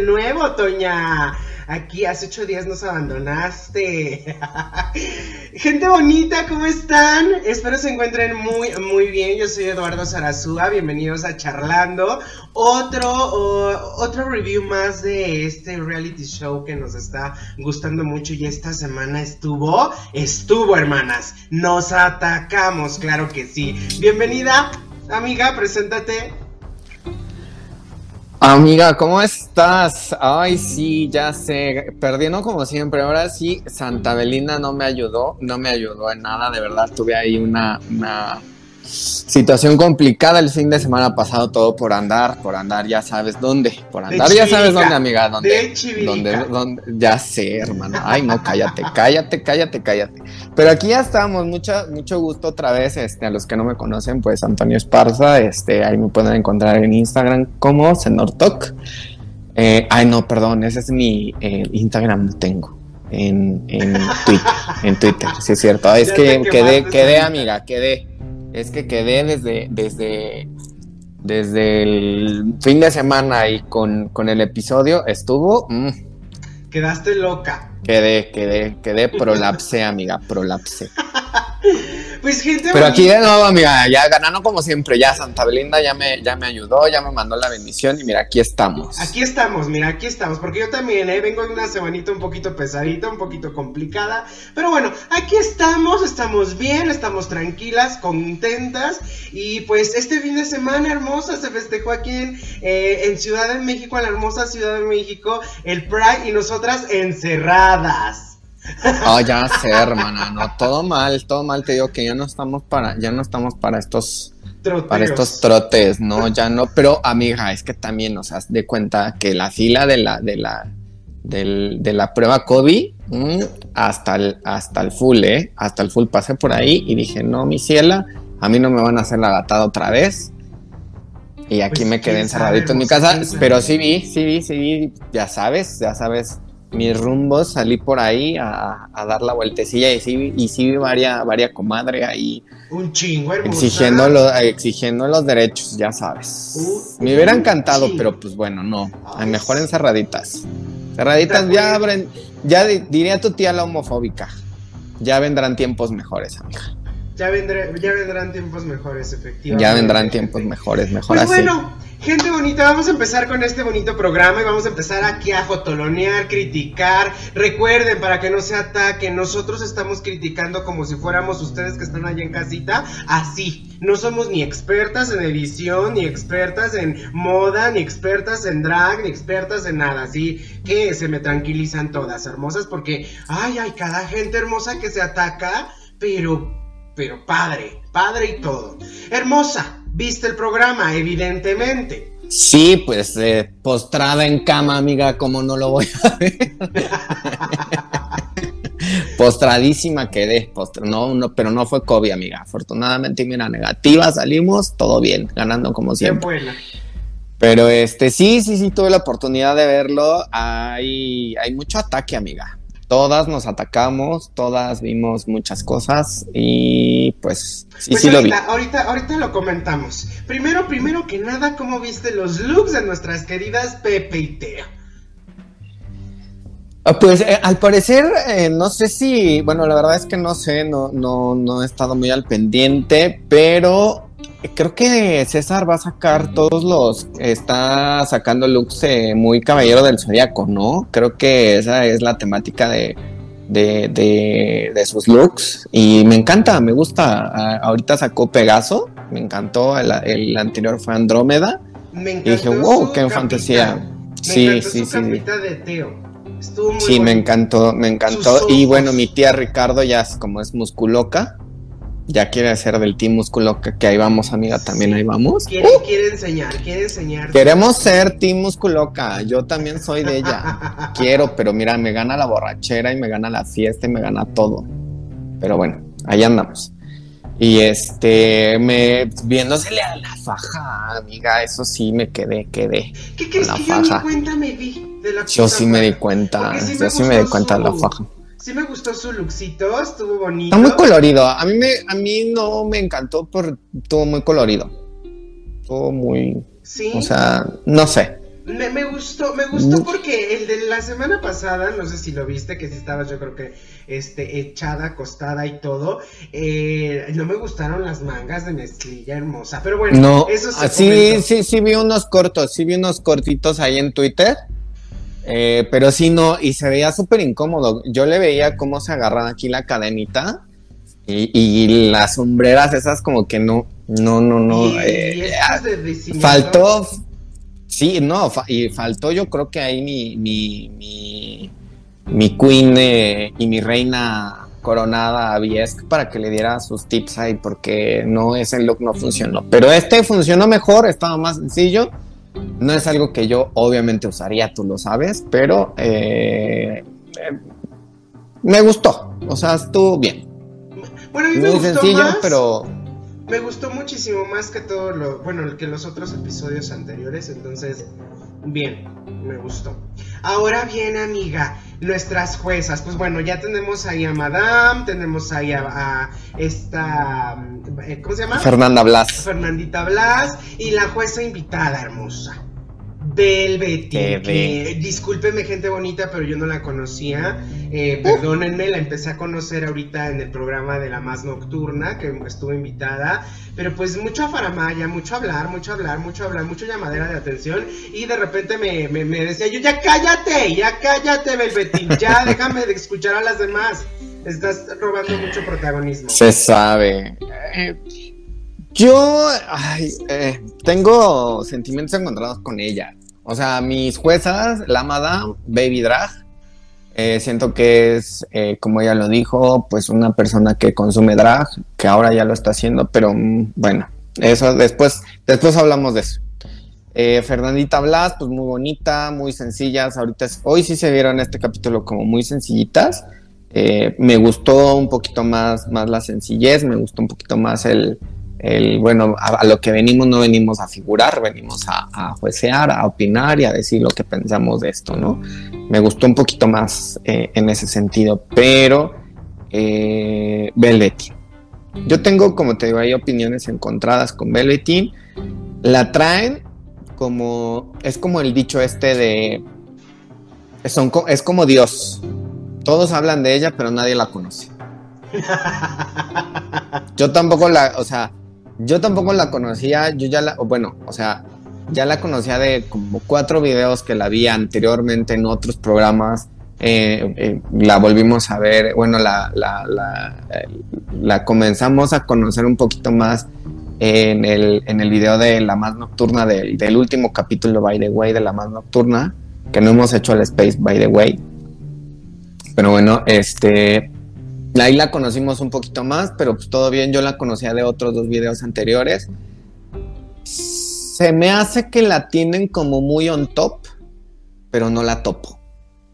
nuevo, Toña. Aquí hace ocho días nos abandonaste. Gente bonita, ¿cómo están? Espero se encuentren muy, muy bien. Yo soy Eduardo Sarazúa. Bienvenidos a Charlando. Otro, otro review más de este reality show que nos está gustando mucho. Y esta semana estuvo, estuvo, hermanas. Nos atacamos, claro que sí. Bienvenida, amiga, preséntate. Amiga, ¿cómo estás? Ay, sí, ya sé, perdiendo como siempre. Ahora sí, Santa Belinda no me ayudó, no me ayudó en nada, de verdad. Tuve ahí una, una Situación complicada el fin de semana pasado, todo por andar, por andar, ya sabes dónde, por andar, ya sabes dónde, amiga, dónde, dónde, ya sé, hermano, ay, no, cállate, cállate, cállate, cállate. Pero aquí ya estamos, mucho, mucho gusto otra vez, este, a los que no me conocen, pues Antonio Esparza, este, ahí me pueden encontrar en Instagram como Senortok. Eh, ay, no, perdón, ese es mi eh, Instagram, no tengo. En, en Twitter, en Twitter, sí es cierto. Es que quedé, quedé, amiga, quedé es que quedé desde, desde, desde el fin de semana y con, con el episodio estuvo... Mm. Quedaste loca. Quedé, quedé, quedé prolapse, amiga, prolapse. Pues gente. Pero aquí de nuevo, amiga, ya ganando como siempre. Ya Santa Belinda ya me, ya me ayudó, ya me mandó la bendición y mira, aquí estamos. Aquí estamos, mira, aquí estamos. Porque yo también, ¿eh? Vengo de una semanita un poquito pesadita, un poquito complicada. Pero bueno, aquí estamos, estamos bien, estamos tranquilas, contentas. Y pues este fin de semana hermosa se festejó aquí en, eh, en Ciudad de México, en la hermosa Ciudad de México, el Pride y nosotras encerradas. Oh, ya sé, hermana, no, todo mal, todo mal, te digo que ya no estamos para, ya no estamos para estos, para estos trotes, no, ya no, pero amiga, es que también, o sea, de cuenta que la fila de la, de la, de la prueba COVID, mm, hasta el, hasta el full, eh, hasta el full pasé por ahí y dije, no, mi ciela, a mí no me van a hacer la gatada otra vez. Y aquí pues, me quedé encerradito en mi casa, pero sí vi, sí vi, sí vi, ya sabes, ya sabes, mis rumbos, salí por ahí a, dar la vueltecilla y sí, y sí vi varia, varia comadre ahí. Un chingo, Exigiendo, exigiendo los derechos, ya sabes. Me hubiera encantado, pero pues bueno, no. mejor encerraditas. Cerraditas ya abren, ya diría tu tía la homofóbica. Ya vendrán tiempos mejores, amiga. Ya, ya vendrán tiempos mejores, efectivamente. Ya vendrán tiempos mejores, mejor pues así. Bueno, Gente bonita, vamos a empezar con este bonito programa y vamos a empezar aquí a fotolonear, criticar. Recuerden, para que no se ataque, nosotros estamos criticando como si fuéramos ustedes que están allá en casita, así. No somos ni expertas en edición, ni expertas en moda, ni expertas en drag, ni expertas en nada, así que se me tranquilizan todas hermosas porque, ay, hay cada gente hermosa que se ataca, pero, pero padre, padre y todo. Hermosa, viste el programa, evidentemente. Sí, pues eh, postrada en cama, amiga, ¿cómo no lo voy a ver? Postradísima quedé, no, no, pero no fue COVID, amiga. Afortunadamente, mira, negativa, salimos, todo bien, ganando como siempre. Qué buena. Pero este, sí, sí, sí, tuve la oportunidad de verlo. Hay, hay mucho ataque, amiga todas nos atacamos, todas vimos muchas cosas y pues sí, pues sí lo vi. Ahorita, ahorita lo comentamos. Primero, primero que nada, ¿cómo viste los looks de nuestras queridas Pepe y Teo? Ah, pues eh, al parecer, eh, no sé si, bueno, la verdad es que no sé, no, no, no he estado muy al pendiente, pero creo que César va a sacar todos los, está sacando looks eh, muy caballero del zodiaco, ¿no? Creo que esa es la temática de, de, de, sus looks y me encanta, me gusta. ahorita sacó Pegaso, me encantó, el, anterior fue Andrómeda. Me encantó y dije, wow, qué fantasía. sí, sí, sí. De Teo. Estuvo muy sí, me encantó, me encantó. Y bueno, mi tía Ricardo ya como es musculoca, ya quiere hacer del Team Músculo que, ahí vamos, amiga, también ahí vamos. Quiere, quiere enseñar, quiere enseñar. Queremos ser Team Musculoca, yo también soy de ella. Quiero, pero mira, me gana la borrachera y me gana la fiesta y me gana todo. Pero bueno, ahí andamos. Y este, me viéndosele a la faja, amiga, eso sí me quedé, quedé. ¿Qué crees que yo ni cuenta me di de la Yo sí me di cuenta, yo sí me di cuenta de la faja. Sí me gustó su lookcito, estuvo bonito. Está muy colorido. A mí, me, a mí no me encantó, pero estuvo muy colorido. Estuvo muy... Sí. O sea, no sé. Me, me, gustó, me gustó porque el de la semana pasada, no sé si lo viste, que si estabas yo creo que este, echada, acostada y todo, eh, no me gustaron las mangas de mezclilla hermosa, pero bueno, no, eso se sí, sí, sí vi unos cortos, sí vi unos cortitos ahí en Twitter, eh, pero sí no, y se veía súper incómodo, yo le veía cómo se agarran aquí la cadenita y, y las sombreras esas como que no, no, no, no, y, eh, de faltó Sí, no, y faltó yo creo que ahí mi, mi, mi, mi queen eh, y mi reina coronada a Viesk para que le diera sus tips ahí, porque no, ese look no funcionó. Pero este funcionó mejor, estaba más sencillo. No es algo que yo obviamente usaría, tú lo sabes, pero eh, eh, me gustó. O sea, estuvo bien. Bueno, a mí me Muy sencillo, pero me gustó muchísimo más que todo lo, bueno, que los otros episodios anteriores, entonces, bien, me gustó. Ahora bien, amiga, nuestras juezas, pues bueno, ya tenemos ahí a Madame, tenemos ahí a, esta, eh, ¿cómo se llama? Fernanda Blas. Fernandita Blas y la jueza invitada hermosa. Velvety. discúlpeme, gente bonita, pero yo no la conocía. Eh, perdónenme, la empecé a conocer ahorita en el programa de la más nocturna, que estuvo invitada. Pero pues mucho faramaya, mucho hablar, mucho hablar, mucho hablar, mucho llamadera de atención. Y de repente me, decía yo, ya cállate, ya cállate, Velvety, ya déjame de escuchar a las demás. Estás robando mucho protagonismo. Se sabe. Eh, yo eh, tengo sentimientos encontrados con ella. O sea, mis juezas, la Madame, Baby Drag, eh, siento que es, eh, como ella lo dijo, pues una persona que consume drag, que ahora ya lo está haciendo, pero mm, bueno, eso después, después hablamos de eso. Eh, Fernandita Blas, pues muy bonita, muy sencillas. Ahorita, hoy sí se vieron este capítulo como muy sencillitas. me gustó un poquito más, más la sencillez, me gustó un poquito más el, el, bueno, a, lo que venimos no venimos a figurar, venimos a, a, juecear, a opinar y a decir lo que pensamos de esto, ¿no? Me gustó un poquito más eh, en ese sentido, pero eh. Yo tengo, como te digo, hay opiniones encontradas con Velvetín. La traen como, es como el dicho este de, son, es como Dios. Todos hablan de ella, pero nadie la conoce. Yo tampoco la, o sea, yo tampoco la conocía, yo ya la, bueno, o sea, ya la conocía de como cuatro videos que la vi anteriormente en otros programas. Eh, eh, la volvimos a ver, bueno, la, la, la, la, comenzamos a conocer un poquito más en el, en el video de La Más Nocturna, del, del último capítulo, by the way, de La Más Nocturna, que no hemos hecho el Space, by the way. Pero bueno, este, Ahí la conocimos un poquito más, pero pues todo bien, yo la conocía de otros dos videos anteriores. Se me hace que la tienen como muy on top, pero no la topo,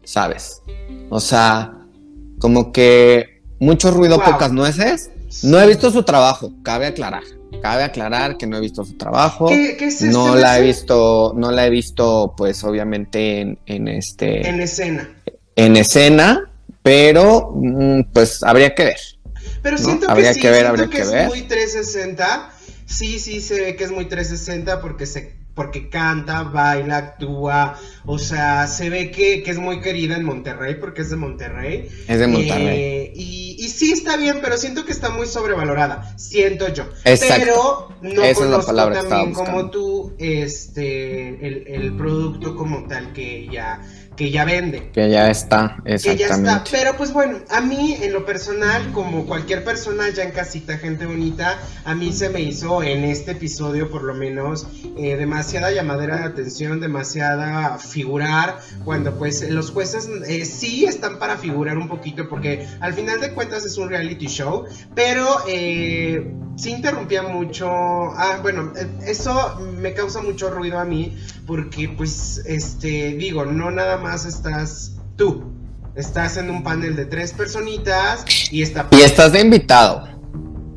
¿sabes? O sea, como que mucho ruido, pocas nueces. No he visto su trabajo, cabe aclarar. Cabe aclarar que no he visto su trabajo. ¿Qué, es no la he visto, no la he visto, pues obviamente en, en este. En escena. En escena pero mm, pues habría que ver. Pero siento que sí, que ver, siento que, es muy 360. Sí, sí se ve que es muy 360 porque se porque canta, baila, actúa, o sea, se ve que, es muy querida en Monterrey porque es de Monterrey. Es de Monterrey. Eh, y, sí está bien, pero siento que está muy sobrevalorada, siento yo. Exacto. Pero no conozco también como tú este el, el producto como tal que ya que ya vende. Que ya está, exactamente. Que ya está. Pero pues bueno, a mí en lo personal, como cualquier persona ya en casita, gente bonita, a mí se me hizo en este episodio por lo menos eh, demasiada llamadera de atención, demasiada figurar, cuando pues los jueces eh, sí están para figurar un poquito, porque al final de cuentas es un reality show, pero eh, sí interrumpía mucho. Ah, bueno, eso me causa mucho ruido a mí, porque pues, este, digo, no nada más estás tú. Estás en un panel de tres personitas y está... Y estás de invitado.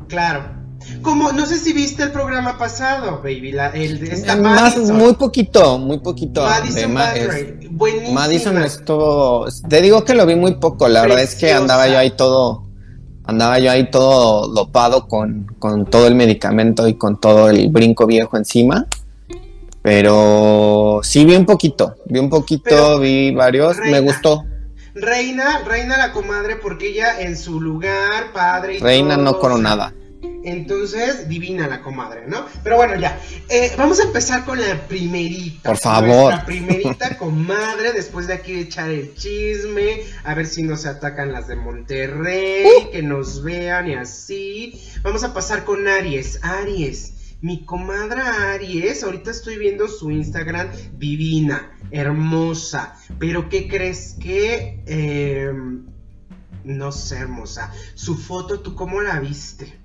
Claro. Como, no sé si viste el programa pasado, baby, la, el esta Más, muy poquito, muy poquito. Madison Madison estuvo, te digo que lo vi muy poco, la verdad es que andaba yo ahí todo, andaba yo ahí todo dopado con, con todo el medicamento y con todo el brinco viejo encima Pero sí vi un poquito, vi un poquito, vi varios, me gustó. Reina, reina la comadre, porque ella en su lugar, padre y Reina no coronada. Entonces, divina la comadre, ¿no? Pero bueno, ya. Eh, vamos a empezar con la primerita. Por favor. La primerita comadre, después de aquí echar el chisme, a ver si nos atacan las de Monterrey, uh. que nos vean y así. Vamos a pasar con Aries. Aries. Mi comadre Aries, ahorita estoy viendo su Instagram divina, hermosa. Pero ¿qué crees que... Em, no sé, hermosa. Su foto, ¿tú cómo la viste?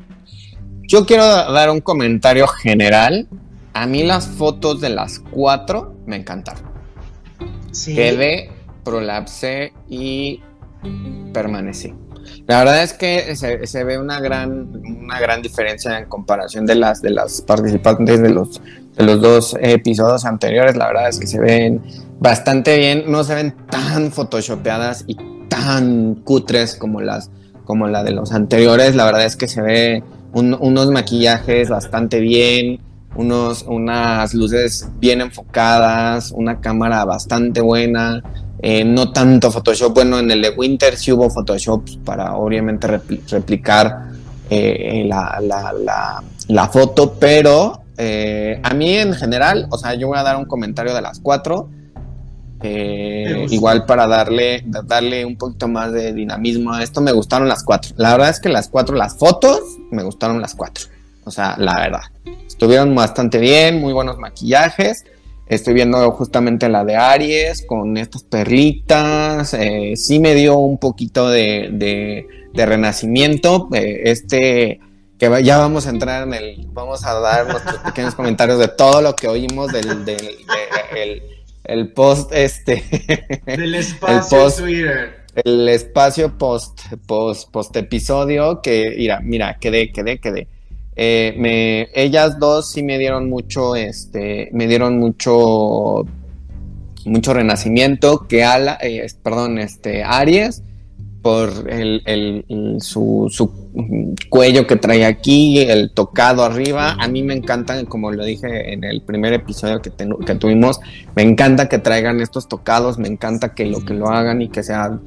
Yo quiero dar un comentario general. A mí las fotos de las cuatro me encantaron. ¿Sí? Quedé, prolapsé y permanecí. La verdad es que se, ve una gran, una gran diferencia en comparación de las, de las participantes de los, de los dos episodios anteriores. La verdad es que se ven bastante bien, no se ven tan photoshopeadas y tan cutres como las como la de los anteriores. La verdad es que se ve unos maquillajes bastante bien, unos, unas luces bien enfocadas, una cámara bastante buena, eh, no tanto Photoshop. Bueno, en el de Winter sí hubo Photoshop para obviamente replicar eh, la, la, foto, pero eh, a mí en general, o sea, yo voy a dar un comentario de las cuatro. Eh, igual para darle, darle un poquito más de dinamismo a esto, me gustaron las cuatro. La verdad es que las cuatro, las fotos, me gustaron las cuatro. O sea, la verdad. Estuvieron bastante bien, muy buenos maquillajes. Estoy viendo justamente la de Aries con estas perlitas. Eh, sí me dio un poquito de, renacimiento. Eh, este, que ya vamos a entrar en el, vamos a dar nuestros pequeños comentarios de todo lo que oímos del, del el post este del espacio post, Twitter. El espacio post, post, post episodio que, mira, mira, quedé, quedé, quedé. Eh, me, ellas dos sí me dieron mucho, este, me dieron mucho, mucho renacimiento, que Ala, eh, perdón, este, Aries, por el, su, cuello que trae aquí, el tocado arriba. A mí me encanta, como lo dije en el primer episodio que, que tuvimos, me encanta que traigan estos tocados, me encanta que lo que lo hagan y que sea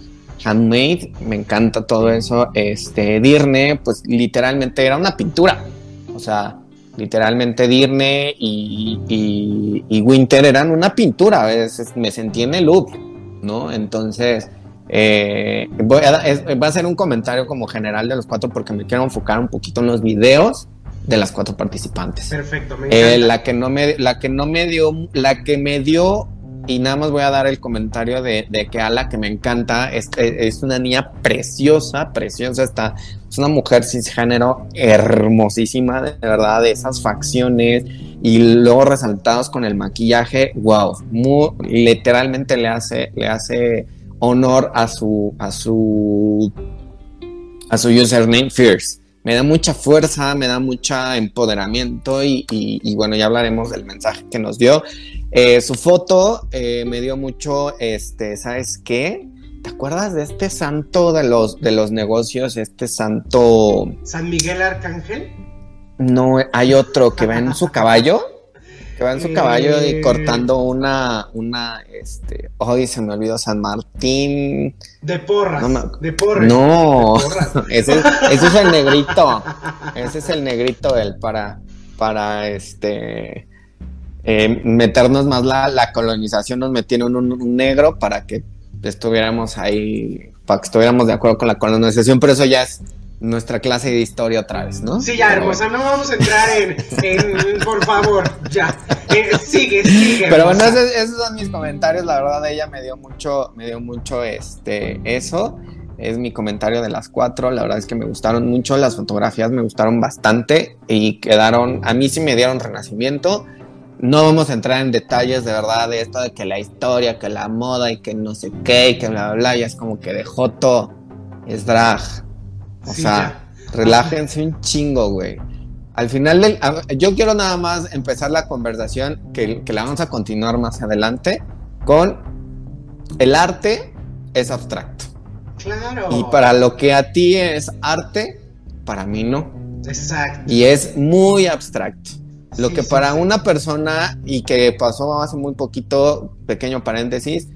handmade, me encanta todo eso. Este, Dirne, pues literalmente era una pintura, o sea, literalmente Dirne y, y, Winter eran una pintura, a veces me sentí en el loop, ¿no? Entonces eh, voy a, va a ser un comentario como general de los cuatro porque me quiero enfocar un poquito en los videos de las cuatro participantes. Perfecto, me eh, la que no me, la que no me dio, la que me dio y nada más voy a dar el comentario de, que a la que me encanta es, es, una niña preciosa, preciosa, está, es una mujer cisgénero hermosísima, de verdad, de esas facciones y luego resaltados con el maquillaje, wow, muy, literalmente le hace, le hace honor a su, a su, a su username Fierce. Me da mucha fuerza, me da mucho empoderamiento y, bueno, ya hablaremos del mensaje que nos dio. Eh, su foto eh, me dio mucho, este, ¿sabes qué? ¿Te acuerdas de este santo de los, de los negocios? Este santo... ¿San Miguel Arcángel? No, hay otro que va en su caballo. Que va en su caballo y eh, cortando una, una, este, hoy se me olvidó San Martín. De porras. de porras. No, ese, es el negrito. Ese es el negrito, el para, para, este, eh, meternos más la, la colonización, nos metieron un, un negro para que estuviéramos ahí, para que estuviéramos de acuerdo con la colonización, pero eso ya es nuestra clase de historia otra vez, ¿no? Sí, ya, hermosa, no vamos a entrar en, por favor, ya. Eh, sigue, sigue. Pero bueno, esos, son mis comentarios, la verdad, ella me dio mucho, me dio mucho este, eso. Es mi comentario de las cuatro. La verdad es que me gustaron mucho. Las fotografías me gustaron bastante y quedaron. A mí sí me dieron renacimiento. No vamos a entrar en detalles de verdad de esto de que la historia, que la moda y que no sé qué y que bla bla bla. Ya es como que de Joto es drag o sea, relájense un chingo, güey. Al final del. Yo quiero nada más empezar la conversación, que, la vamos a continuar más adelante, con el arte es abstracto. Claro. Y para lo que a ti es arte, para mí no. Exacto. Y es muy abstracto. Lo Sí, que sí, para sí. una persona y que pasó hace muy poquito, pequeño paréntesis,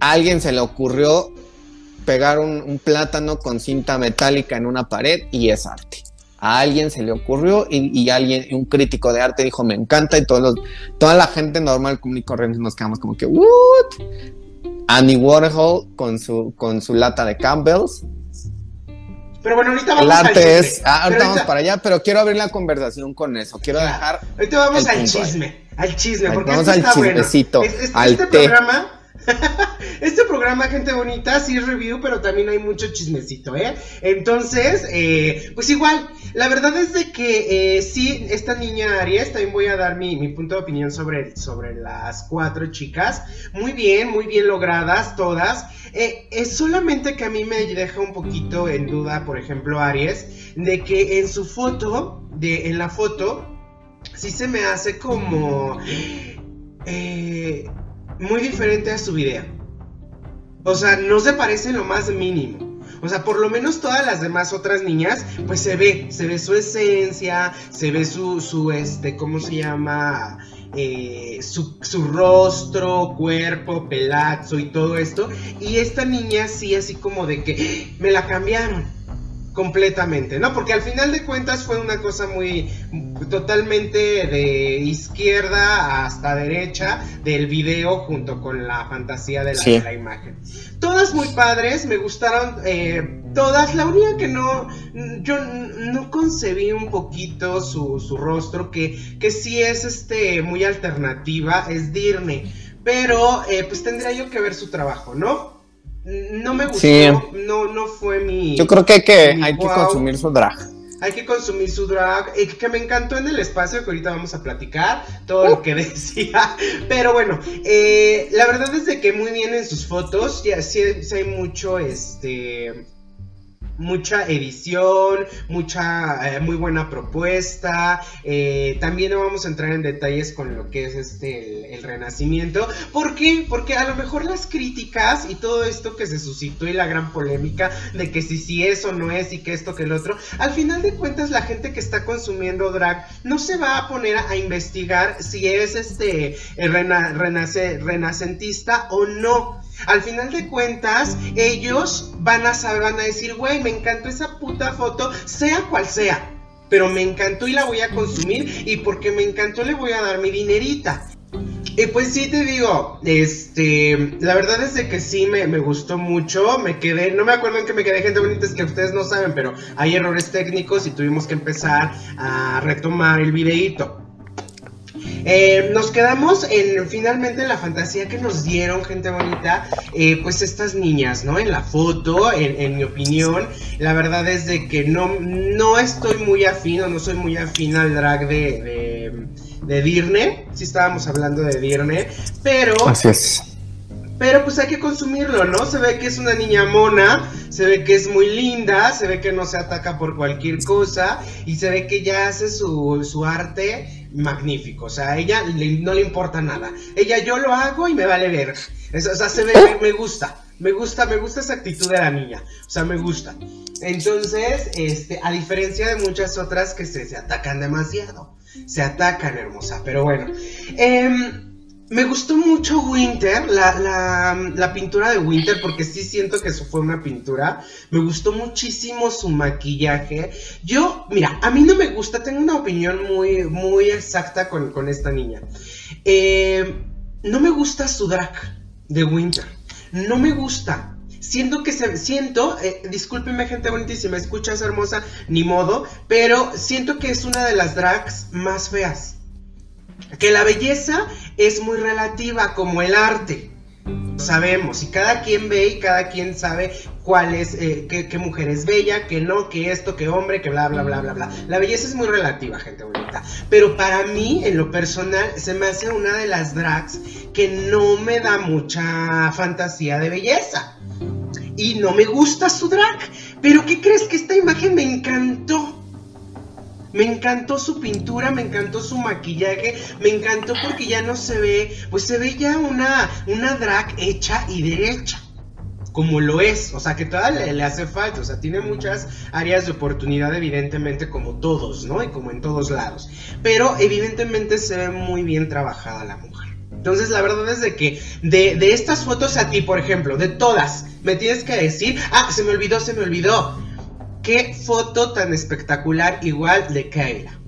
a alguien se le ocurrió pegar un, un plátano con cinta metálica en una pared y es arte. A alguien se le ocurrió y, y alguien, un crítico de arte dijo, me encanta y todos los, toda la gente normal, común y corriente nos quedamos como que, ¿what? Andy Warhol con su, con su lata de Campbell's. Pero bueno, ahorita vamos al arte chisme. es, ah, ahorita vamos para allá, pero quiero abrir la conversación con eso. Quiero dejar Ahorita vamos al ahí. chisme, al chisme, porque vamos esto al está bueno. chismecito, es- al este té. programa, este programa, gente bonita, sí es review, pero también hay mucho chismecito, ¿eh? Entonces, eh, pues igual, la verdad es de que eh, sí, esta niña Aries, también voy a dar mi, mi punto de opinión sobre, sobre las cuatro chicas. Muy bien, muy bien logradas todas. Eh, es solamente que a mí me deja un poquito en duda, por ejemplo, Aries, de que en su foto, de, en la foto, sí se me hace como eh, muy diferente a su video. O sea, no se parece lo más mínimo. O sea, por lo menos todas las demás otras niñas, pues se ve, se ve su esencia, se ve su, su este, ¿cómo se llama? Eh, su, su rostro, cuerpo, pelazo y todo esto. Y esta niña sí, así como de que me la cambiaron completamente, ¿no? Porque al final de cuentas fue una cosa muy totalmente de izquierda hasta derecha del video junto con la fantasía de la, Sí. de la imagen. Todas muy padres, me gustaron eh, todas. La única que no, yo no concebí un poquito su, su rostro, que, que sí es este muy alternativa, es Dirne. Pero eh, pues tendría yo que ver su trabajo, ¿no? No me gustó, Sí. no, no fue mi... Yo creo que hay que, hay que consumir su drag. Hay que consumir su drag, eh, que me encantó en el espacio, que ahorita vamos a platicar todo lo que decía. Pero bueno, eh, la verdad es de que muy bien en sus fotos, ya sí, sí hay mucho, este, mucha edición, mucha, eh, muy buena propuesta. eh, también no vamos a entrar en detalles con lo que es este, el, renacimiento. ¿Por qué? Porque a lo mejor las críticas y todo esto que se suscitó y la gran polémica de que si si es o no es y que esto que el otro, al final de cuentas la gente que está consumiendo drag no se va a poner a, investigar si es este el renace- renacentista o no. Al final de cuentas, ellos van a saber, van a decir, güey, me encantó esa puta foto, sea cual sea. Pero me encantó y la voy a consumir. Y porque me encantó le voy a dar mi dinerita. Y pues sí te digo, este, la verdad es de que sí me, me gustó mucho, me quedé, no me acuerdo en qué me quedé, gente bonita, es que ustedes no saben, pero hay errores técnicos y tuvimos que empezar a retomar el videíto. Eh, nos quedamos en finalmente en la fantasía que nos dieron, gente bonita, eh, pues estas niñas, ¿no? En la foto, en, en mi opinión, la verdad es de que no, no estoy muy afín o no soy muy afín al drag de, de, de Dirne, si estábamos hablando de Dirne, pero... Así es. Pero pues hay que consumirlo, ¿no? Se ve que es una niña mona, se ve que es muy linda, se ve que no se ataca por cualquier cosa y se ve que ella hace su, su arte magnífico. O sea, a ella no le importa nada. Ella yo lo hago y me vale ver. O sea, se me, me gusta. Me gusta, me gusta esa actitud de la niña. O sea, me gusta. Entonces, este, a diferencia de muchas otras que se, se atacan demasiado. Se atacan, hermosa. Pero bueno. Em, me gustó mucho Winter, la, la, la pintura de Winter, porque sí siento que eso fue una pintura. Me gustó muchísimo su maquillaje. Yo, mira, a mí no me gusta, tengo una opinión muy, muy exacta con, con esta niña. Eh, no me gusta su drag de Winter. No me gusta. Siento que se. Siento. eh, discúlpeme, gente bonita, si me escuchas hermosa, ni modo. Pero siento que es una de las drags más feas. Que la belleza es muy relativa, como el arte. Sabemos, y cada quien ve y cada quien sabe cuál es, eh, qué, qué mujer es bella, que no, que esto, que hombre, que bla, bla, bla, bla, bla. La belleza es muy relativa, gente bonita. Pero para mí, en lo personal, se me hace una de las drags que no me da mucha fantasía de belleza. Y no me gusta su drag. Pero ¿qué crees que esta imagen me encantó? Me encantó su pintura, me encantó su maquillaje, me encantó porque ya no se ve, pues se ve ya una, una drag hecha y derecha. como lo es, o sea, que todavía le, hace falta, o sea, tiene muchas áreas de oportunidad, evidentemente, como todos, ¿no? Y como en todos lados. Pero evidentemente se ve muy bien trabajada la mujer. Entonces, la verdad es de que de, de estas fotos a ti, por ejemplo, de todas, me tienes que decir, ah, se me olvidó, se me olvidó. Qué foto tan espectacular, igual de Kaela.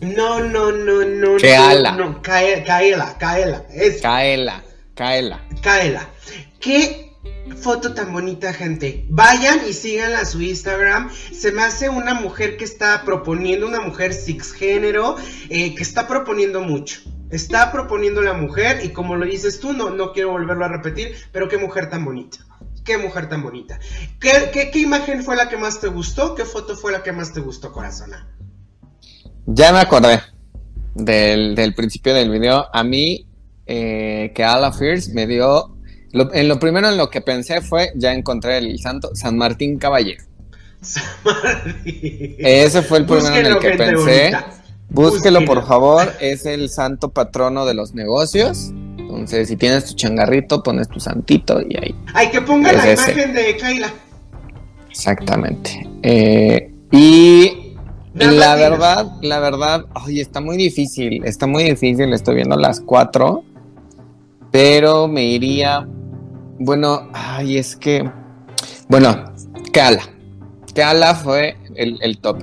No, no, no, no. ¿Qué no? No, Kaela, Kaela, Kaela. Es Kaela, Kaela. Kaela. Qué foto tan bonita, gente. Vayan y síganla a su Instagram. Se me hace una mujer que está proponiendo, una mujer cisgénero, eh, que está proponiendo mucho. Está proponiendo la mujer y como lo dices tú, no, no quiero volverlo a repetir, pero qué mujer tan bonita. Qué mujer tan bonita. ¿Qué, qué, qué imagen fue la que más te gustó? ¿Qué foto fue la que más te gustó, corazona? Ya me acordé del, del principio del video. A mí, eh, que Ala Fierce me dio. Lo, en lo primero en lo que pensé fue: ya encontré el santo San Martín Caballero. Ese fue el primero en el que pensé. bonita. Búsquelo, Búsquelo. por favor. Es el santo patrono de los negocios. Entonces, si tienes tu changarrito, pones tu santito y ahí. Ay, que ponga Es la ese. imagen de Kaila. Exactamente. Eh, y Nada la verdad, la verdad, ay, está muy difícil, está muy difícil, estoy viendo las cuatro, pero me iría, bueno, ay, es que, bueno, Kala, Kala fue el, el top.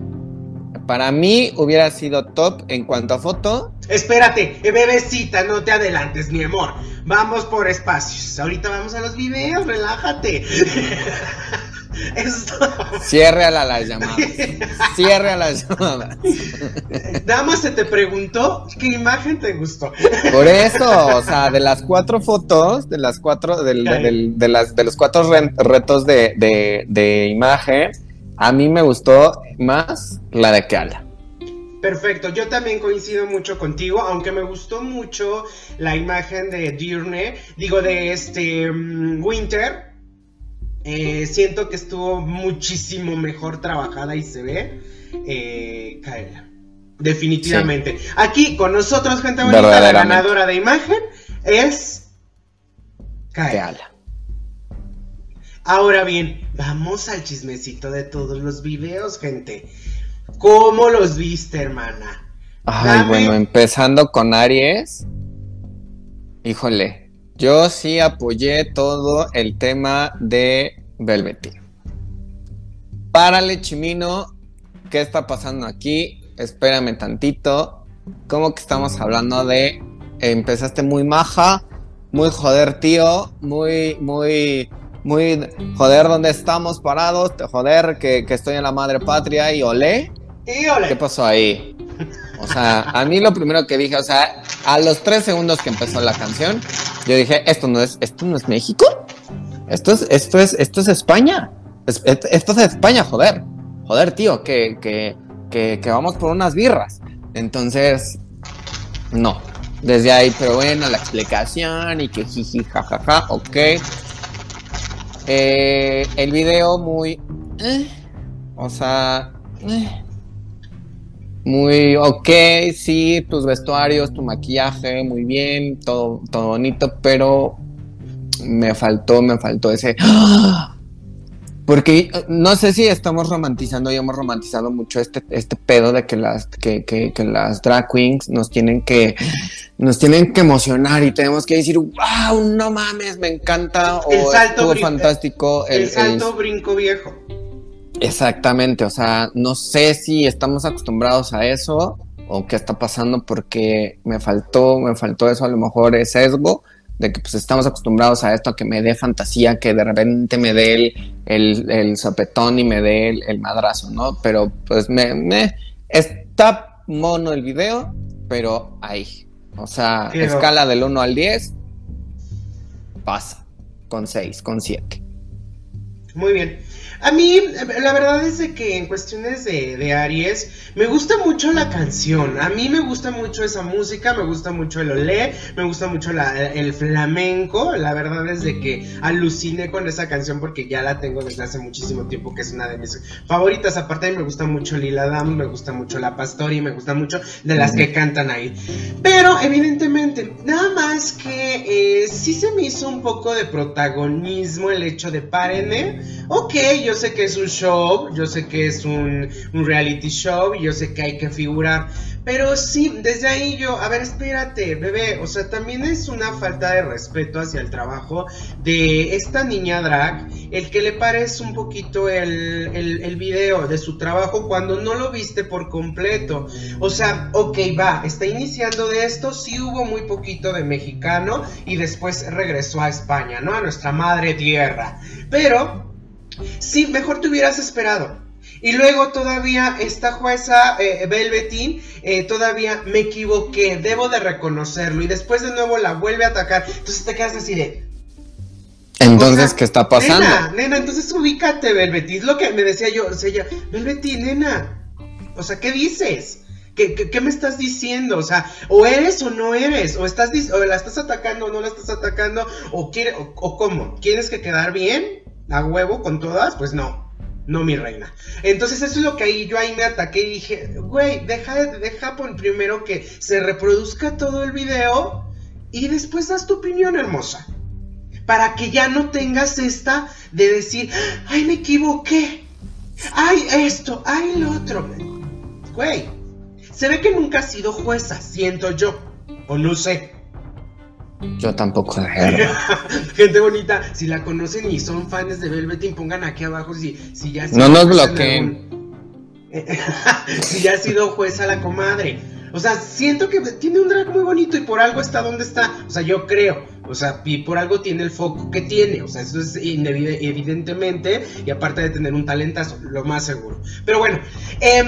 Para mí hubiera sido top en cuanto a foto, Espérate, eh, bebecita, no te adelantes, mi amor. Vamos por espacios. Ahorita vamos a los videos, relájate. Esto. cierre a la- las llamadas, cierre a las llamadas. Más se te preguntó qué imagen te gustó. Por eso, o sea, de las cuatro fotos, de las cuatro, del- de, las, de los cuatro re- retos de, de, de imagen, a mí me gustó más la de Kala. Perfecto, yo también coincido mucho contigo, aunque me gustó mucho la imagen de Dirne, digo de este mm, Winter. eh, siento que estuvo muchísimo mejor trabajada y se ve eh, Kaela. Definitivamente. Aquí con nosotros, gente bonita, la ganadora de imagen es Kaela. Ahora bien, vamos al chismecito de todos los videos, gente. ¿Cómo los viste, hermana? Ay, Dame- bueno, empezando con Aries. Híjole, yo sí apoyé todo el tema de Velveteen. Párale, Chimino, ¿qué está pasando aquí? Espérame tantito. ¿Cómo que estamos hablando de empezaste muy maja, muy joder, tío, muy, muy, muy joder, ¿dónde estamos parados? Joder, que, que estoy en la madre patria y olé. Y ole. ¿Qué pasó ahí? O sea, a mí lo primero que dije, o sea, a los tres segundos que empezó la canción, yo dije, esto no es, esto no es México, esto es, esto es, esto es España, Es- esto es España, joder, joder, tío, que, que, que, que vamos por unas birras. Entonces, no, desde ahí, pero bueno, la explicación y que jiji, jajaja, ok. Eh, el video muy, eh, o sea, eh, muy ok, sí, tus vestuarios, tu maquillaje, muy bien, todo, todo bonito, pero me faltó, me faltó ese. ¡Ah! Porque eh, no sé si estamos romantizando y hemos romantizado mucho este, este pedo de que las, que, que- que las drag queens nos tienen que, nos tienen que emocionar y tenemos que decir, wow, no mames, me encanta, o El salto estuvo fantástico. El, el- salto brinco viejo. Exactamente, o sea, no sé si estamos acostumbrados a eso o qué está pasando porque me faltó, me faltó eso a lo mejor es sesgo de que pues estamos acostumbrados a esto, a que me dé fantasía, que de repente me dé el, el, el sopetón y me dé el, el madrazo, ¿no? Pero pues me, me está mono el video, pero ahí, o sea, escala del 1 al 10, pasa, con 6, con 7. Muy bien. A mí, la verdad es que en cuestiones de, Aries, me gusta mucho la canción. A mí me gusta mucho esa música, me gusta mucho el olé, me gusta mucho el flamenco. La verdad es de que aluciné con esa canción porque ya la tengo desde hace muchísimo tiempo, que es una de mis favoritas. Aparte, me gusta mucho Lila Dam, me gusta mucho La Pastori, me gusta mucho de las que cantan ahí. Pero, evidentemente, nada más que eh, sí se me hizo un poco de protagonismo el hecho de párenme. Ok, yo yo sé que es un show, yo sé que es un, reality show yo sé que hay que figurar. Pero sí, desde ahí yo, a ver, espérate, bebé, o sea, también es una falta de respeto hacia el trabajo de esta niña drag, el que le parece un poquito el, el, el video de su trabajo cuando no lo viste por completo. O sea, ok, va, está iniciando de esto, sí hubo muy poquito de mexicano y después regresó a España, ¿no? A nuestra madre tierra. Pero Sí, mejor te hubieras esperado. Y luego todavía esta jueza eh, Velvetín, eh, todavía me equivoqué, debo de reconocerlo. Y después de nuevo la vuelve a atacar. Entonces te quedas así de... Entonces, ¿qué está pasando? Nena, nena, entonces ubícate, Velvetín. Es lo que me decía yo. O sea, ella, Velvetín, nena. O sea, ¿qué dices? ¿Qué, ¿Qué, me estás diciendo? O sea, o eres o no eres, o estás o la estás atacando o no la estás atacando, o quiere, o cómo, ¿quieres que quedar bien? A huevo con todas, pues no. No, mi reina. Entonces, eso es lo que ahí yo ahí me ataqué y dije, güey, deja, deja por primero que se reproduzca todo el video y después das tu opinión, hermosa. Para que ya no tengas esta de decir, ay, me equivoqué. Ay, esto, ay, lo otro. Güey, se ve que nunca has sido jueza, siento yo. O no sé. Yo tampoco Gente bonita, si la conocen y son fans de Velveteen, pongan aquí abajo si, si ya No nos bloqueen. si ya ha sido jueza la comadre. O sea, siento que tiene un drag muy bonito y por algo está donde está. O sea, yo creo. O sea, y por algo tiene el foco que tiene. O sea, eso es evidentemente. Y aparte de tener un talentazo, lo más seguro. Pero bueno, eh,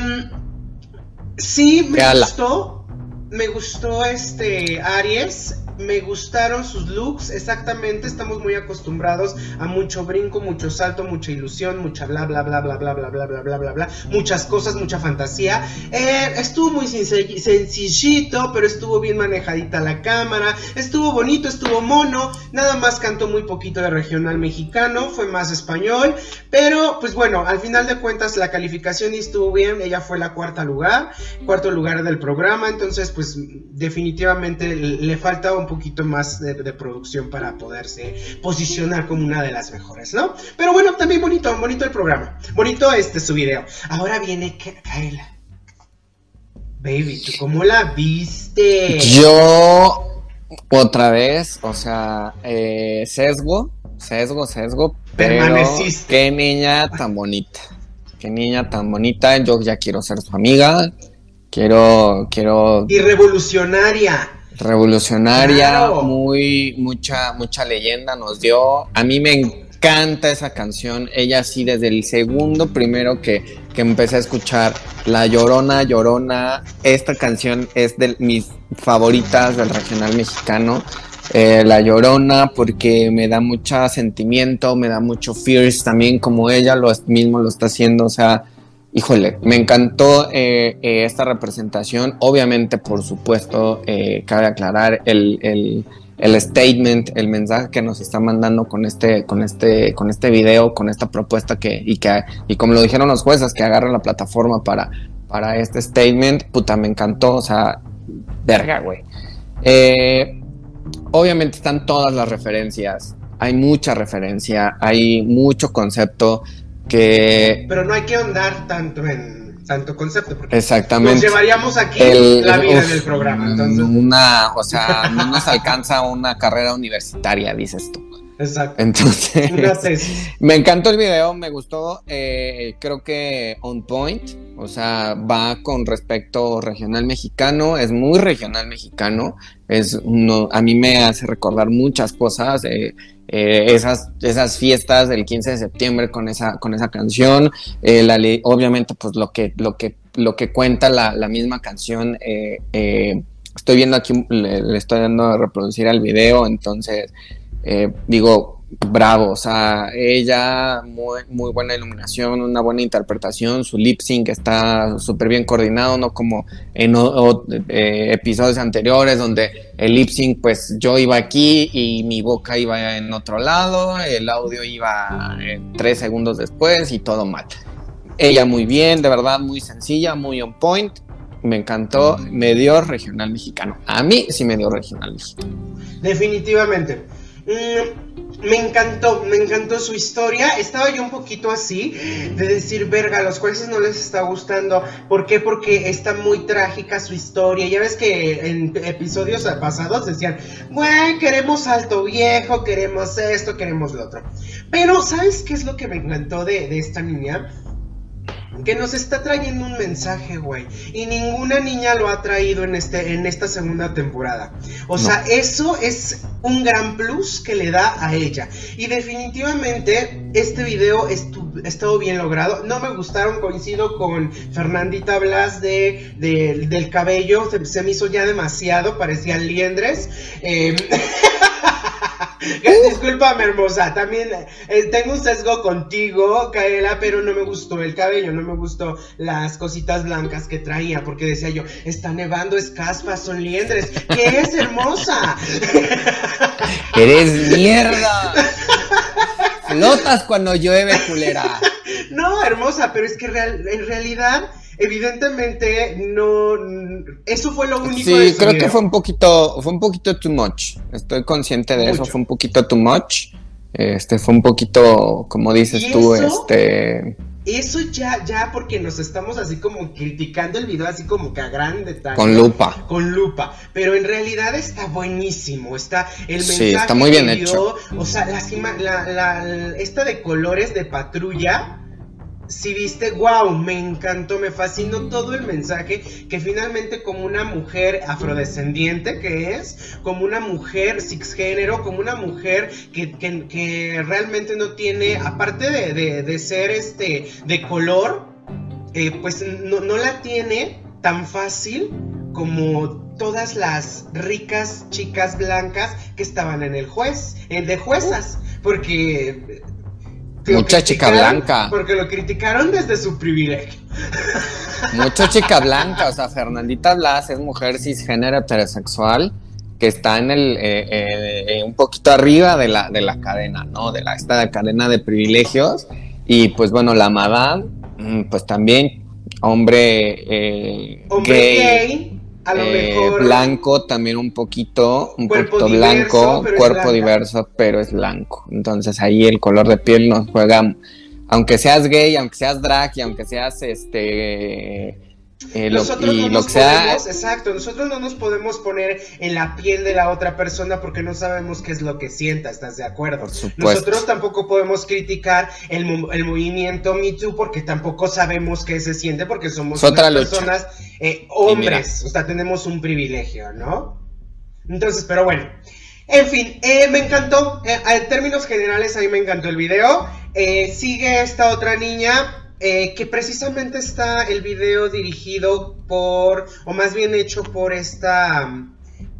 sí me gustó. Me gustó este Aries me gustaron sus looks, exactamente, estamos muy acostumbrados a mucho brinco, mucho salto, mucha ilusión, mucha bla bla bla bla bla bla bla bla bla bla bla, muchas cosas, mucha fantasía. Eh, estuvo muy sencillito, pero estuvo bien manejadita la cámara, estuvo bonito, estuvo mono, nada más cantó muy poquito de regional mexicano, fue más español, pero pues bueno, al final de cuentas la calificación estuvo bien, ella fue la cuarta lugar, cuarto lugar del programa, entonces pues definitivamente le falta un poquito más de, producción para poderse posicionar como una de las mejores, ¿no? Pero bueno, también bonito, bonito el programa, bonito este su video. Ahora viene Kaela. Baby, ¿tú cómo la viste? Yo, otra vez, o sea, eh, sesgo, sesgo, sesgo, pero qué niña tan bonita, qué niña tan bonita, yo ya quiero ser su amiga, quiero, quiero... Y revolucionaria revolucionaria, muy mucha mucha leyenda nos dio. A mí me encanta esa canción. Ella sí desde el segundo primero que, que empecé a escuchar La Llorona, Llorona. Esta canción es de mis favoritas del regional mexicano. Eh, la Llorona porque me da mucho sentimiento, me da mucho fears también como ella lo mismo lo está haciendo, o sea, Híjole, me encantó eh, eh, esta representación. Obviamente, por supuesto, eh, cabe aclarar el, el, statement, el mensaje que nos está mandando con este, con este, con este video, con esta propuesta que, y que, y como lo dijeron los jueces, que agarran la plataforma para, para este statement, puta, me encantó, o sea, verga, güey. obviamente están todas las referencias, hay mucha referencia, hay mucho concepto que... Pero no hay que ahondar tanto en tanto concepto, porque Exactamente. nos llevaríamos aquí la vida del programa. Entonces... Una, o sea, no nos alcanza una carrera universitaria, dices tú. Exacto. Entonces, me encantó el video, me gustó, eh, creo que on point, o sea, va con respecto regional mexicano, es muy regional mexicano, es uno, a mí me hace recordar muchas cosas, eh, eh, esas, esas fiestas del 15 de septiembre con esa, con esa canción, la, obviamente pues lo que, lo que, lo que cuenta la, la misma canción, estoy viendo aquí, le, le estoy dando a reproducir al video, entonces eh, digo, bravo, o sea, ella muy, muy buena iluminación, una buena interpretación, su lip sync está súper bien coordinado, no como en eh, episodios anteriores donde el lip sync pues yo iba aquí y mi boca iba en otro lado, el audio iba tres segundos después y todo mal. Ella muy bien, de verdad, muy sencilla, muy on point. Me encantó, me dio regional mexicano. A mí sí me dio regional mexicano. Definitivamente. Mm, me encantó, me encantó su historia. Estaba yo un poquito así, de decir, verga, a los jueces no les está gustando. ¿Por qué? Porque está muy trágica su historia. Ya ves que en episodios pasados decían, güey, queremos alto viejo, queremos esto, queremos lo otro. Pero, ¿sabes qué es lo que me encantó de, de esta niña? Que nos está trayendo un mensaje, güey. Y ninguna niña lo ha traído en, este, en esta segunda temporada. O sea, eso es un gran plus que le da a ella. Y definitivamente este video estuvo bien logrado. No me gustaron, coincido con Fernandita Blas de, del cabello. Se, me hizo ya demasiado, parecían liendres. Eh, Disculpame, hermosa. También eh, tengo un sesgo contigo, Kaela, pero no me gustó el cabello, no me gustó las cositas blancas que traía, porque decía yo, está nevando, es caspa, son liendres. ¿Qué es, hermosa? Eres mierda. Flotas cuando llueve, culera. No, hermosa, pero es que en realidad evidentemente no eso fue lo único sí creo que fue un poquito fue un poquito too much estoy consciente de eso fue un poquito too much este fue un poquito como dices tú este eso ya, ya, porque nos estamos así como criticando el video, así como que a gran detalle. Con lupa. Con lupa. Pero en realidad está buenísimo. Está el mensaje. Sí, está muy bien hecho. O sea, la, la, esta de colores de patrulla si viste, wow, me encantó, me fascinó todo el mensaje que finalmente como una mujer afrodescendiente que es, como una mujer cisgénero, como una mujer que, realmente no tiene, aparte de, ser este de color, eh, pues no, la tiene tan fácil como todas las ricas chicas blancas que estaban en el juez, en de juezas, porque Mucha chica blanca. Porque lo criticaron desde su privilegio. Mucha chica blanca, o sea, Fernandita Blas es mujer cisgénero heterosexual que está en el eh, eh, un poquito arriba de la, de la cadena, ¿no? De la esta cadena de privilegios. Y pues bueno, la madame, mm, pues también hombre, eh, hombre gay a lo eh, mejor. Blanco también un poquito, un poquito blanco, cuerpo diverso, pero es blanco. Entonces ahí el color de piel nos juega, aunque seas gay, aunque seas drag y aunque seas este eh, nosotros no nos podemos, exacto, nosotros no nos podemos poner en la piel de la otra persona porque no sabemos qué es lo que sienta, ¿estás de acuerdo? Nosotros tampoco podemos criticar el, movimiento Me Too porque tampoco sabemos qué se siente porque somos personas eh, hombres, o sea, tenemos un privilegio, ¿no? Entonces, pero bueno. En fin, eh, me encantó. en términos generales, a mí me encantó el video. sigue esta otra niña, eh, que precisamente está el video dirigido por, o más bien hecho por esta,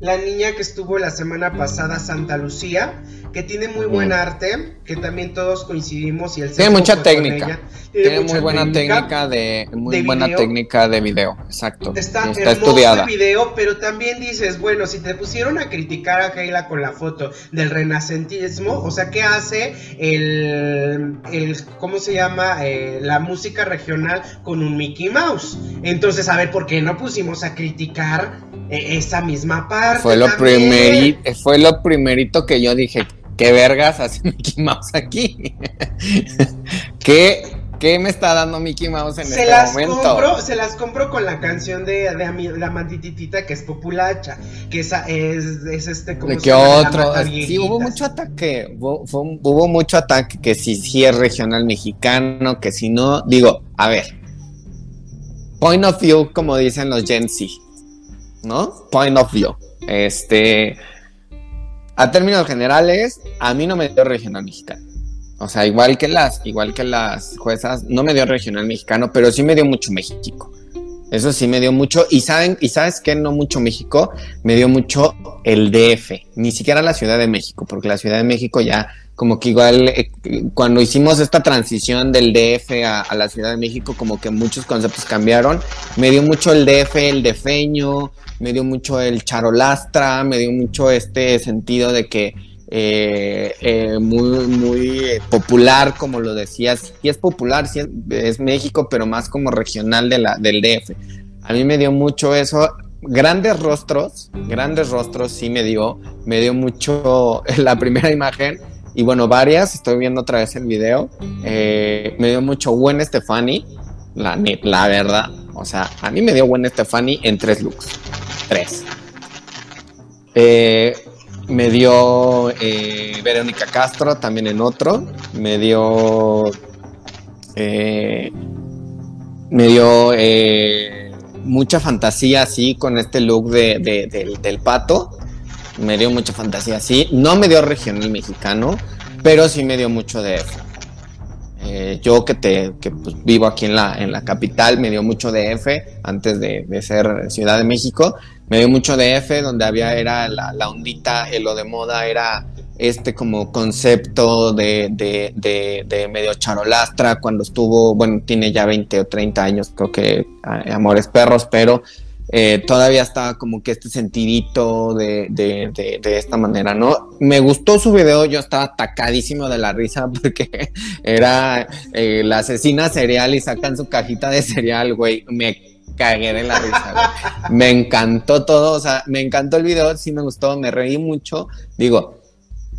la niña que estuvo la semana pasada, Santa Lucía, que tiene muy buen arte, que también todos coincidimos y el tiene mucha técnica. Tiene, muy buena técnica, de muy buena video. técnica de video, exacto. Está, estudiada. el video, pero también dices, bueno, si te pusieron a criticar a Keila con la foto del renacentismo, o sea, ¿qué hace el, el ¿cómo se llama? Eh, la música regional con un Mickey Mouse. Entonces, a ver, ¿por qué no pusimos a criticar esa misma parte? Fue lo, fue lo primerito que yo dije, ¿qué vergas hace Mickey Mouse aquí? ¿Qué ¿Qué me está dando Mickey Mouse en este momento? se las compro con la canción de, la mantititita que es populacha, que esa es, es este como... ¿De qué otro? Sí, hubo mucho ataque, hubo, mucho ataque, que si sí es regional mexicano, que si no, digo, a ver, point of view, como dicen los Gen Z, ¿no? Point of view. Este, a términos generales, a mí no me dio regional mexicano. O sea, igual que las, igual que las juezas, no me dio regional mexicano, pero sí me dio mucho México. Eso sí me dio mucho. Y saben, y sabes qué, no mucho México, me dio mucho el DF, ni siquiera la Ciudad de México, porque la Ciudad de México ya como que igual eh, cuando hicimos esta transición del DF a, la Ciudad de México, como que muchos conceptos cambiaron. Me dio mucho el DF, el defeño, me dio mucho el charolastra, me dio mucho este sentido de que eh, eh, muy, muy popular, como lo decías. y es popular, sí es, México, pero más como regional de la, del DF. A mí me dio mucho eso. Grandes rostros, grandes rostros, sí me dio. Me dio mucho la primera imagen. Y bueno, varias, estoy viendo otra vez el video. Eh, me dio mucho buen Stefani, la, la verdad. O sea, a mí me dio buen Stefani en tres looks. Tres. Eh, me dio eh, Verónica Castro también en otro. Me dio. Me dio mucha fantasía así con este look de, del, pato. Me dio mucha fantasía así. No me dio regional mexicano, pero sí me dio mucho de yo que te que pues, vivo aquí en la, en la capital, me dio mucho de F antes de, de ser Ciudad de México me dio mucho de F, donde había, era la, la ondita, lo de moda era este como concepto de, de, de, medio charolastra cuando estuvo, bueno, tiene ya 20 o 30 años, creo que Amores Perros, pero eh, todavía estaba como que este sentidito de, de, de, esta manera, ¿no? Me gustó su video, yo estaba atacadísimo de la risa porque era eh, la asesina cereal y sacan su cajita de cereal, güey. Me cagué de la risa. Me encantó todo, o sea, me encantó el video, sí me gustó, me reí mucho. Digo,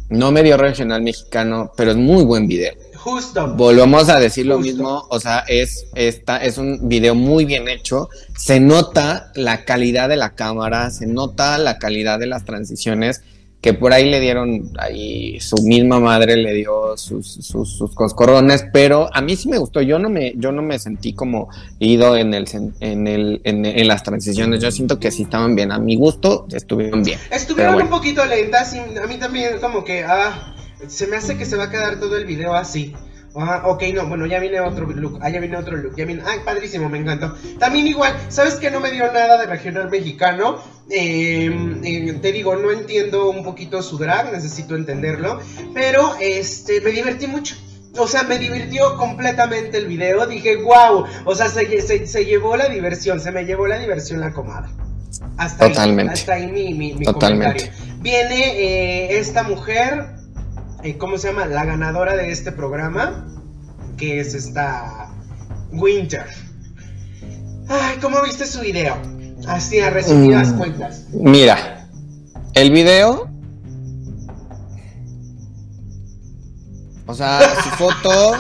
no me dio regional mexicano, pero es muy buen video. Justo. Volvemos a decir lo mismo, o sea, es, esta, es un video muy bien hecho, se nota la calidad de la cámara, se nota la calidad de las transiciones, que por ahí le dieron, ahí su misma madre le dio sus, sus, sus coscorrones, pero a mí sí me gustó, yo no me, yo no me sentí como ido en, el, en, el, en, las transiciones, yo siento que sí estaban bien, a mi gusto estuvieron bien. Estuvieron un poquito lentas, y a mí también como que, ah, se me hace que se va a quedar todo el video así. Ah, ok, no, bueno, ya viene otro look. Ah, ya viene otro look. Ya viene. Ay, padrísimo, me encantó. También igual, ¿sabes que no me dio nada de regional mexicano? Em, em, te digo, no entiendo un poquito su drag, necesito entenderlo. Pero este, me divertí mucho. O sea, me divirtió completamente el video. Dije, wow. O sea, se, se, llevó la diversión, se me llevó la diversión la comadre. Hasta Totalmente. ahí, hasta ahí mi, mi, comentario. Viene eh, esta mujer ¿cómo se llama? La ganadora de este programa, que es esta Winter. Ay, ¿cómo viste su video? Así a resumidas mm, cuentas. Mira, el video. O sea, su foto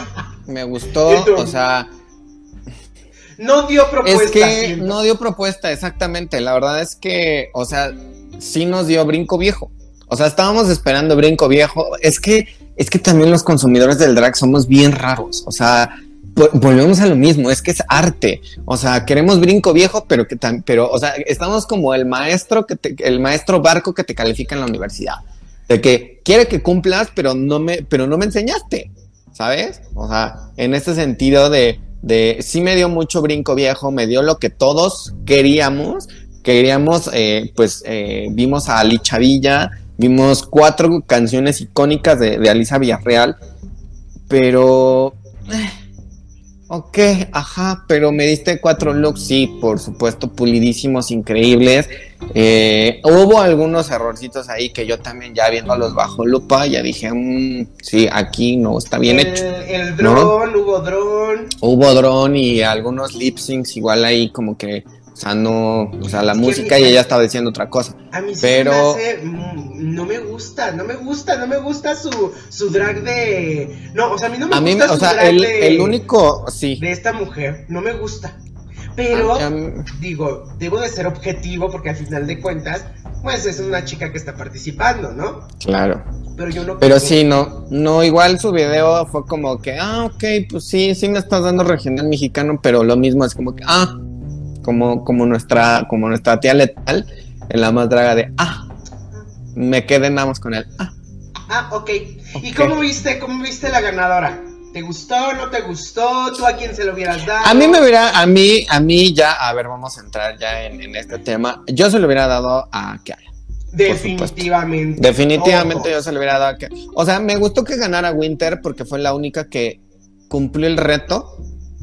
me gustó, o sea. No dio propuesta. Es que no dio propuesta, exactamente. La verdad es que, o sea, sí nos dio brinco viejo. O sea, estábamos esperando brinco viejo. Es que, es que también los consumidores del drag somos bien raros. O sea, volvemos a lo mismo, es que es arte. O sea, queremos brinco viejo, pero que pero, o sea, estamos como el maestro que el maestro barco que te califica en la universidad. De que quiere que cumplas, pero no me, pero no me enseñaste. ¿Sabes? O sea, en este sentido de, de sí me dio mucho brinco viejo, me dio lo que todos queríamos. Queríamos, eh, pues, eh, vimos a Ali Chavilla, Vimos cuatro canciones icónicas de, de Alisa Villarreal, pero... Ok, ajá, pero me diste cuatro looks, sí, por supuesto, pulidísimos, increíbles. Eh, hubo algunos errorcitos ahí que yo también ya viéndolos bajo lupa, ya dije, mm, sí, aquí no está bien hecho. El dron, hubo dron. Hubo dron y algunos lip syncs igual ahí como que o sea, no, o sea, la música y ella estaba diciendo otra cosa. A mí sí pero... me mm, no me gusta, no me gusta, no me gusta su, su drag de... No, o sea, a mí no me gusta su drag el, de... el único, sí. De esta mujer, no me gusta. Pero, digo, debo de ser objetivo porque al final de cuentas, pues es una chica que está participando, ¿no? Claro. Pero yo no... Pero sí, no, no, igual su video fue como que, ah, ok, pues sí, sí me estás dando regional mexicano, pero lo mismo es como que, ah, como, como, nuestra, como nuestra tía letal en la más draga de ah, me quedé nada más con él. Ah. Ah, ok. ¿Y cómo viste, cómo viste la ganadora? ¿Te gustó, no te gustó? ¿Tú a quién se lo hubieras dado? A mí me hubiera, a mí, a mí ya, a ver, vamos a entrar ya en, este tema. Yo se lo hubiera dado a Kiara. Definitivamente. Definitivamente yo se lo hubiera dado a Kiara. O sea, me gustó que ganara Winter porque fue la única que cumplió el reto,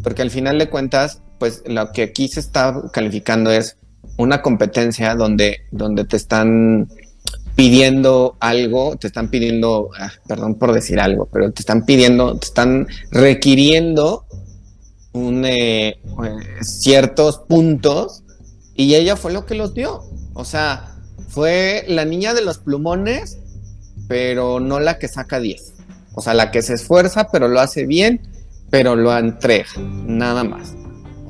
porque al final de cuentas, pues lo que aquí se está calificando es una competencia donde, donde te están pidiendo algo, te están pidiendo, ah, perdón por decir algo, pero te están pidiendo, te están requiriendo un, eh, eh, ciertos puntos y ella fue lo que los dio. O sea, fue la niña de los plumones, pero no la que saca 10. O sea, la que se esfuerza, pero lo hace bien, pero lo entrega, nada más.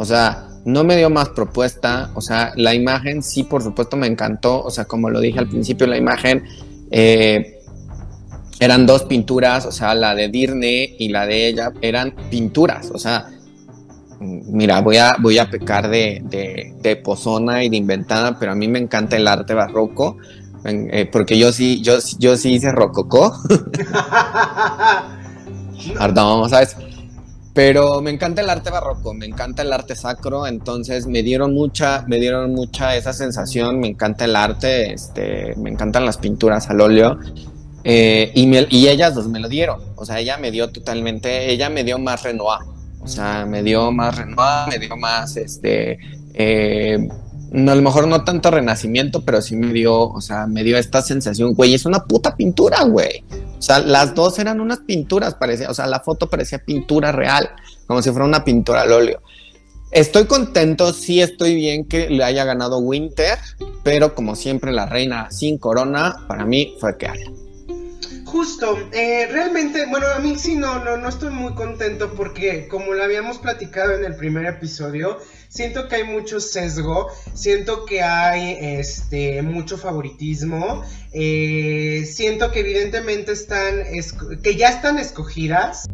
O sea, no me dio más propuesta, o sea, la imagen sí, por supuesto, me encantó, o sea, como lo dije al principio, la imagen eh, eran dos pinturas, o sea, la de Dirne y la de ella eran pinturas, o sea, mira, voy a, voy a pecar de, de, pozona y de inventada, pero a mí me encanta el arte barroco, eh, porque yo sí, yo, yo sí hice rococó. Perdón, ¿sabes? Pero me encanta el arte barroco, me encanta el arte sacro, entonces me dieron mucha, me dieron mucha esa sensación, me encanta el arte, este, me encantan las pinturas al óleo. Eh, y, y ellas dos me lo dieron, o sea, ella me dio totalmente, ella me dio más Renoir, o sea, me dio más Renoir, me dio más, este, eh, no, a lo mejor no tanto renacimiento, pero sí me dio, o sea, me dio esta sensación, güey, es una puta pintura, güey. O sea, las dos eran unas pinturas, parecía, o sea, la foto parecía pintura real, como si fuera una pintura al óleo. Estoy contento, sí estoy bien que le haya ganado Winter, pero como siempre la reina sin corona, para mí fue que. Justo, eh, realmente, bueno, a mí sí no, no, no estoy muy contento porque como lo habíamos platicado en el primer episodio, siento que hay mucho sesgo, siento que hay este mucho favoritismo, eh, siento que evidentemente están, que ya están escogidas